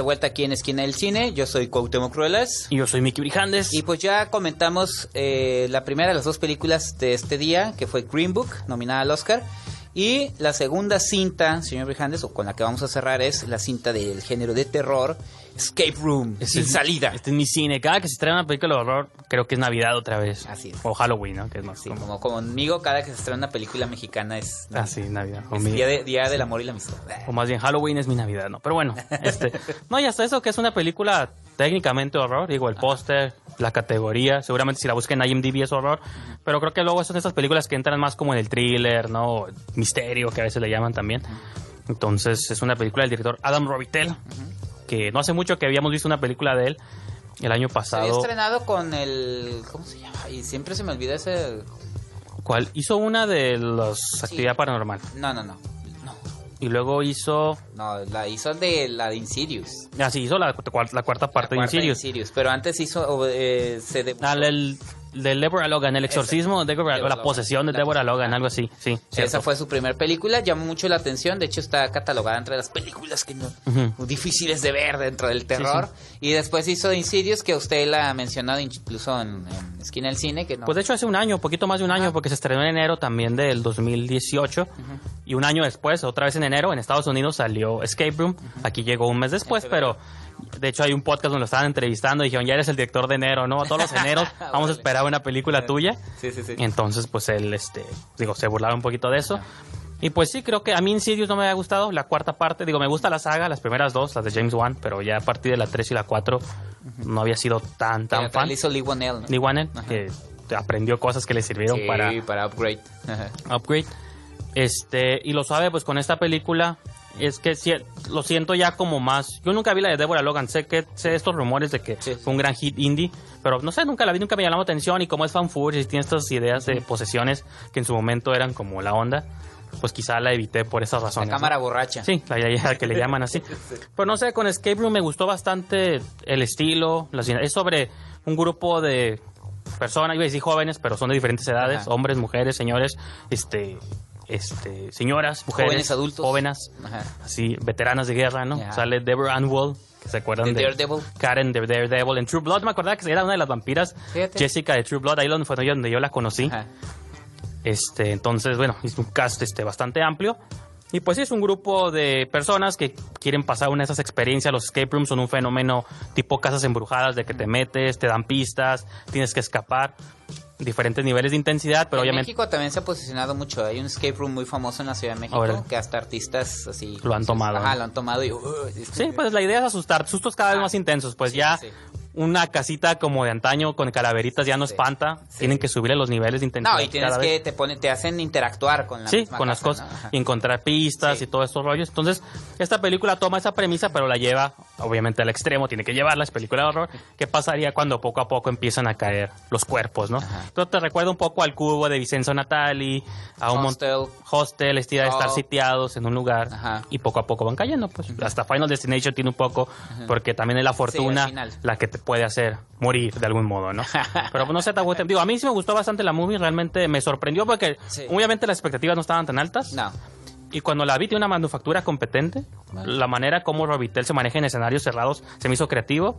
de vuelta aquí en Esquina del Cine. Yo soy Cuauhtémoc Cruelas. Y yo soy Mickey Brijandes. Y pues ya comentamos eh, la primera de las dos películas de este día, que fue Green Book, nominada al Oscar. Y la segunda cinta, señor Brijandes, o con la que vamos a cerrar, es la cinta del género de terror, Escape Room, sin es- salida. Este es mi cine. Cada que se estrena una película de horror, creo que es Navidad otra vez. Así es. O Halloween, ¿no? Que es más Sí, como... como conmigo, cada que se estrena una película mexicana es, Ah, sí, Navidad. O, es mi- día, de- día del amor y la amistad. o más bien Halloween es mi Navidad, ¿no? Pero bueno, este... no, y hasta eso que es una película técnicamente horror. Digo, el póster, la categoría. Seguramente si la buscan en IMDb es horror. Pero creo que luego son esas películas que entran más como en el thriller, ¿no? Misterio, que a veces le llaman también. Entonces, es una película del director Adam Robitel. Que no hace mucho que habíamos visto una película de él. El año Se había pasado. estrenado con el... ¿Cómo se llama? Y siempre se me olvida ese... ¿Cuál? Hizo una de las actividad paranormal. No, no, no. No, Y luego hizo. no la hizo de la de Insidious. Ah, sí, hizo la, cuar- la cuarta parte La de cuarta Insidious. Pero antes hizo... eh, se debutó- Ah, el, de Deborah Logan, el exorcismo de Deborah, o Deborah la posesión de. Deborah Logan, algo así. Sí, Esa fue su primer película, llamó mucho la atención, de hecho está catalogada entre las películas que no, difíciles de ver dentro del terror. Y después hizo Insidious, que usted la ha mencionado incluso en, en Esquina del Cine, que no. Pues de hecho hace un año, poquito más de un año, porque se estrenó en enero también del 2018. Y un año después, otra vez en enero, en Estados Unidos salió Escape Room. Aquí llegó un mes después, pero de hecho hay un podcast donde lo estaban entrevistando y dijeron, ya eres el director de enero, ¿no? Todos los eneros vamos a esperar una película tuya. Sí, sí, sí. Entonces, pues él, este, digo, se burlaron un poquito de eso. Y pues sí, creo que a mí Insidious no me había gustado. La cuarta parte, digo, me gusta la saga, las primeras dos, las de James Wan, pero ya a partir de la 3 y la 4 no había sido tan, tan Pero fan. le hizo Lee Whannell, ¿no? Lee Whannell, Ajá. que aprendió cosas que le sirvieron Sí, para para upgrade. Ajá. Upgrade. Este, y lo sabe, pues con esta película es que si- lo siento ya como más. Yo nunca vi la de Deborah Logan, sé que sé estos rumores de que Sí. fue un gran hit indie, pero no sé, nunca la vi, nunca me llamó la atención y como es fan y tiene estas ideas de posesiones que en su momento eran como la onda, pues quizá la evité por esas La razones. ¿no? cámara borracha. Sí, la la que le llaman así. Pero no sé, con Escape Room me gustó bastante el estilo. las- es sobre un grupo de personas, a decir jóvenes, pero son de diferentes edades, Ajá. hombres, mujeres, señores, este, este, señoras, mujeres, Jóvenes adultos. jóvenes, Ajá. así, veteranas de guerra, ¿no? Ajá. Sale Deborah Ann Wool, que se acuerdan De de, Daredevil. Karen de Daredevil. En True Blood me acordaba que era una de las vampiras, Fíjate. Jessica de True Blood, ahí donde fue donde yo la conocí. Ajá. Este, entonces, bueno, es un cast este, bastante amplio. Y pues sí, es un grupo de personas que quieren pasar una de esas experiencias. Los escape rooms son un fenómeno tipo casas embrujadas de que te metes, te dan pistas, tienes que escapar. Diferentes niveles de intensidad, pero en obviamente México también se ha posicionado mucho. Hay un escape room muy famoso en la Ciudad de México que hasta artistas así Lo han tomado, Ajá, lo han tomado y uh, Sí, pues la idea es asustar, sustos cada vez Ah, más intensos, pues sí, ya sí. Una casita como de antaño con calaveritas ya no Sí, espanta, sí. tienen que subirle los niveles de intensidad. No, y tienes que vez. te pone, te hacen interactuar con la Sí, misma con las cosas ¿no? Ajá. y encontrar pistas Sí. y todos estos rollos. Entonces, esta película toma esa premisa, pero la lleva, obviamente, al extremo. Tiene que llevarla, es película de horror. ¿Qué pasaría cuando poco a poco empiezan a caer los cuerpos, no? Entonces, te recuerda un poco al cubo de Vicenzo Natali, a un Hostel. hostel, estilo de estar Oh. sitiados en un lugar Ajá. y poco a poco van cayendo. Pues hasta Final Destination tiene un poco, porque también es la fortuna la que te puede hacer morir de algún modo, ¿no? Pero pues, no sé, te digo, a mí sí me gustó bastante la movie, realmente me sorprendió porque Sí. obviamente las expectativas no estaban tan altas. No. Y cuando la vi tiene una manufactura competente, la manera como Robitel se maneja en escenarios cerrados se me hizo creativo.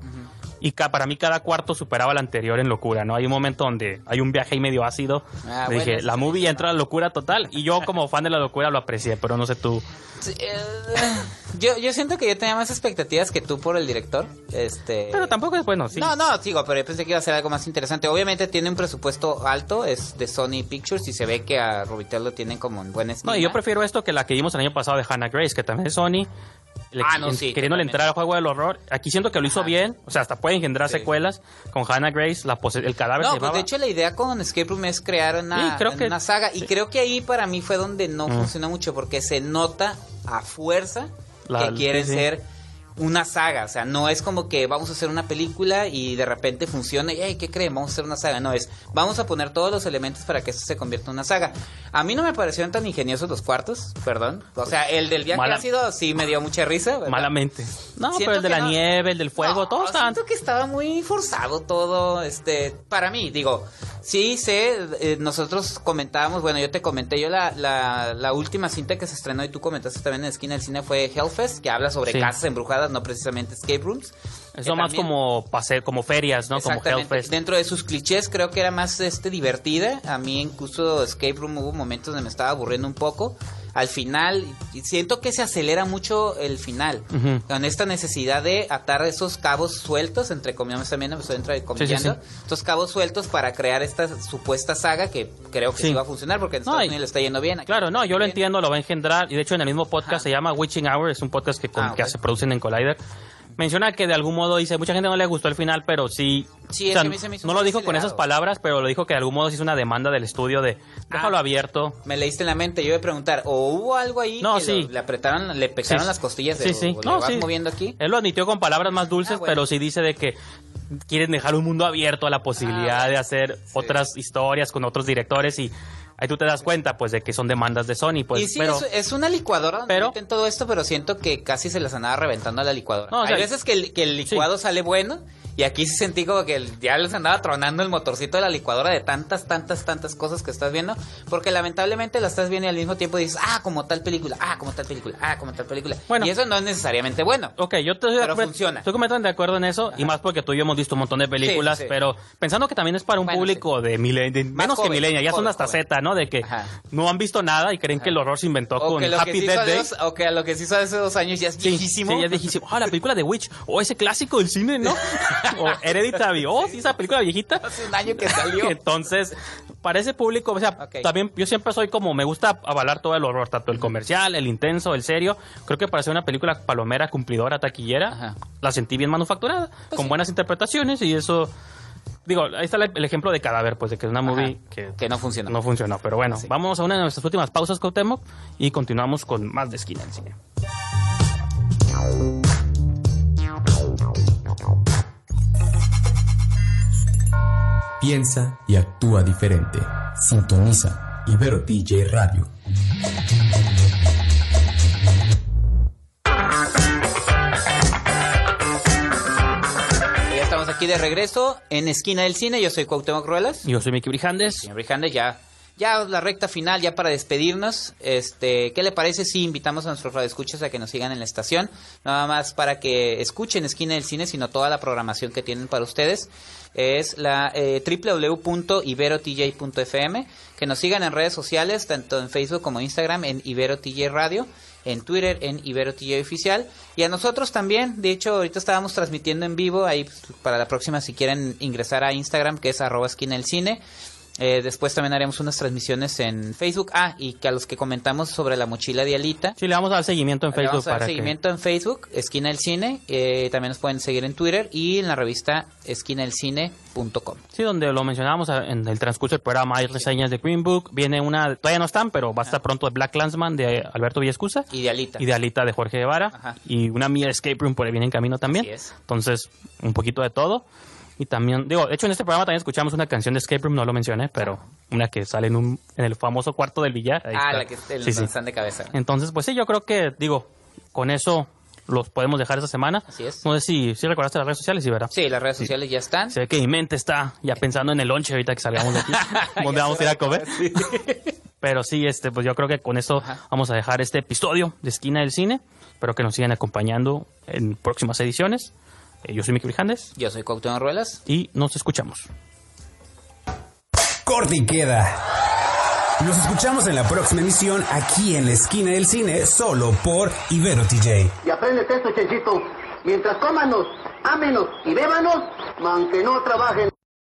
Y ca- para mí cada cuarto superaba al anterior en locura, ¿no? Hay un momento donde hay un viaje ahí medio ácido. Ah, bueno, dije, la movie entra a la locura total. Y yo como fan de la locura lo aprecié, pero no sé tú. Eh, yo, yo siento que yo tenía más expectativas que tú por el director. Este. Pero tampoco es bueno, sí. No, no, digo, pero yo pensé que iba a ser algo más interesante. Obviamente tiene un presupuesto alto, es de Sony Pictures y se ve que a Robitel lo tienen como en buen estima. No, y yo prefiero esto que la que vimos el año pasado de Hannah Grace, que también es Sony. Le- Ah, no, en- sí, queriéndole totalmente. entrar al juego del horror. Aquí siento que lo hizo Ajá. bien. O sea, hasta puede engendrar Sí. secuelas. Con Hannah Grace, la pose- el cadáver No, se pues de hecho la idea con Escape Room es crear una, Sí, creo que- una saga. Y creo que ahí para mí fue donde no Mm. funcionó mucho, porque se nota a fuerza La- que quieren sí, sí. ser una saga. O sea, no es como que vamos a hacer una película y de repente funciona y, "Ey, ¿qué creen? Vamos a hacer una saga. No, es vamos a poner todos los elementos para que esto se convierta en una saga. A mí no me parecieron tan ingeniosos los cuartos, perdón. O sea, el del viaje Mala- ácido sí me dio mucha risa. ¿verdad? Malamente. No, Siento pero el de la no- nieve, el del fuego, no, todos estaban. Siento que estaba muy forzado todo, este, para mí, digo, sí sé, eh, nosotros comentábamos, bueno, yo te comenté, yo la, la, la última cinta que se estrenó y tú comentaste también en la esquina del cine fue Hellfest, que habla sobre Sí. casas embrujadas, no precisamente escape rooms. Eso más también- como pase, como ferias, ¿no? Como. Hellfest. Dentro de sus clichés creo que era más este divertida. A mí incluso Escape Room hubo momentos donde me estaba aburriendo un poco. Al final, siento que se acelera mucho el final. Con esta necesidad de atar esos cabos sueltos, entre comillas también me estoy entrecomillando, Sí, sí, estos cabos sueltos para crear esta supuesta saga que creo que sí, va a funcionar porque en No, Estados Unidos le está yendo bien. aquí Claro, no, yo lo bien. entiendo, lo va a engendrar. Y de hecho, en el mismo podcast Ajá. se llama Witching Hour, es un podcast que, con- Ah, que se producen en Collider. Menciona que de algún modo dice, mucha gente no le gustó el final, pero sí. Sí, o sea, mí se me hizo no lo dijo con esas palabras, pero lo dijo que de algún modo sí es una demanda del estudio de déjalo Ah. abierto. Me leíste en la mente, yo iba a preguntar, ¿o hubo algo ahí No, que sí. lo- le apretaron, le pegaron Sí, las costillas de sí, sí. o No, vas moviendo aquí? Él lo admitió con palabras más dulces, Ah, bueno. pero sí dice de que quieren dejar un mundo abierto a la posibilidad Ah, de hacer otras historias con otros directores y ahí tú te das cuenta pues de que son demandas de Sony, pues y sí, pero es, es una licuadora pero- meten todo esto, pero siento que casi se las andaba reventando a la licuadora. No, o sea, Hay veces que el, que el licuado sale bueno y aquí sí sentí como que ya les andaba tronando el motorcito de la licuadora de tantas, tantas, tantas cosas que estás viendo, porque lamentablemente la estás viendo y al mismo tiempo dices, ah, como tal película, ah, como tal película, ah, como tal película. Bueno. y eso no es necesariamente bueno. Ok, yo te Pero funciona. Estoy completamente de acuerdo en eso, y más porque tú y yo hemos visto un montón de películas, Sí, sí, sí. pero pensando que también es para un Bueno, público de, milen- de menos que joven, milenia, ya son joven, hasta joven. Z, ¿no? De que Ajá. no han visto nada y creen que el horror se inventó O con que, que, Happy Death Day. o que lo que se hizo hace dos años ya es Sí, viejísimo. Sí, ya es viejísimo. Ah, la película de Witch. O ese clásico del cine, ¿no? o Hereditary. Oh, sí, esa película viejita. Hace un año que salió. Entonces, para ese público, o sea, también yo siempre soy como, me gusta avalar todo el horror, tanto el comercial, el intenso, el serio. Creo que para ser una película palomera, cumplidora, taquillera, Ajá. la sentí bien manufacturada, Pues con sí. buenas interpretaciones y eso... Digo, ahí está el ejemplo de Cadáver, pues de que es una movie Ajá, que, que no funcionó. no funcionó. Pero bueno, Sí. vamos a una de nuestras últimas pausas, Cuauhtémoc, y continuamos con más de Esquina del Cine. Piensa y actúa diferente. Sintoniza Ibero DJ Radio. Y Ya estamos aquí de regreso en Esquina del Cine. Yo soy Cuauhtémoc Ruelas. Yo soy Mickey Brijandes. Señor Brijandes, ya, ya la recta final, ya para despedirnos. Este, ¿Qué le parece si invitamos a nuestros radioescuchas a que nos sigan en la estación? Nada más para que escuchen Esquina del Cine, sino toda la programación que tienen para ustedes. Es la eh, www.iberotj.fm. Que nos sigan en redes sociales, tanto en Facebook como Instagram, en Ibero TJ Radio. En Twitter, en Ibero TJ Oficial. Y a nosotros también. De hecho, ahorita estábamos transmitiendo en vivo. Ahí pues, para la próxima, si quieren ingresar a Instagram, que es arroba esquina del cine. Eh, después también haremos unas transmisiones en Facebook. Ah, y que a los que comentamos sobre la mochila de Alita. Sí, le vamos a dar seguimiento en Le Facebook vamos a dar para que- seguimiento en Facebook, Esquina del Cine. eh, también nos pueden seguir en Twitter y en la revista esquinaelcine.com. Sí, donde lo mencionábamos en el transcurso del programa, hay reseñas de Green Book, viene una, todavía no están, pero va a estar pronto de Black Landsman de Alberto Villescusa. Y de Alita. Y de Alita de Jorge Guevara. Ajá. Y una mía Escape Room por ahí viene en camino también. Así es. Entonces, un poquito de todo. Y también, digo, de hecho en este programa también escuchamos una canción de Escape Room, no lo mencioné, pero una que sale en, un, en el famoso cuarto del billar. Ahí ah, está. la que el Sí, de cabeza. Entonces, pues sí, yo creo que, digo, con eso los podemos dejar esta semana. Así es. No sé si, si recordaste las redes sociales, sí, ¿verdad? Sí, las redes sociales ya están. Se ve que mi mente está ya pensando en el lonche ahorita que salgamos de aquí, donde vamos a ir a comer. Pero sí, este, pues yo creo que con Ajá. vamos a dejar este episodio de Esquina del Cine. Espero que nos sigan acompañando en próximas ediciones. Eh, yo soy Miki Brijandes Yo soy Cuauhtémoc Ruelas. y nos escuchamos. Corte y queda. Nos escuchamos en la próxima emisión aquí en la esquina del cine, solo por Ibero TJ. Y apréndete esto, Chenchito. Mientras cómanos, ámenos y bébanos, aunque no trabajen.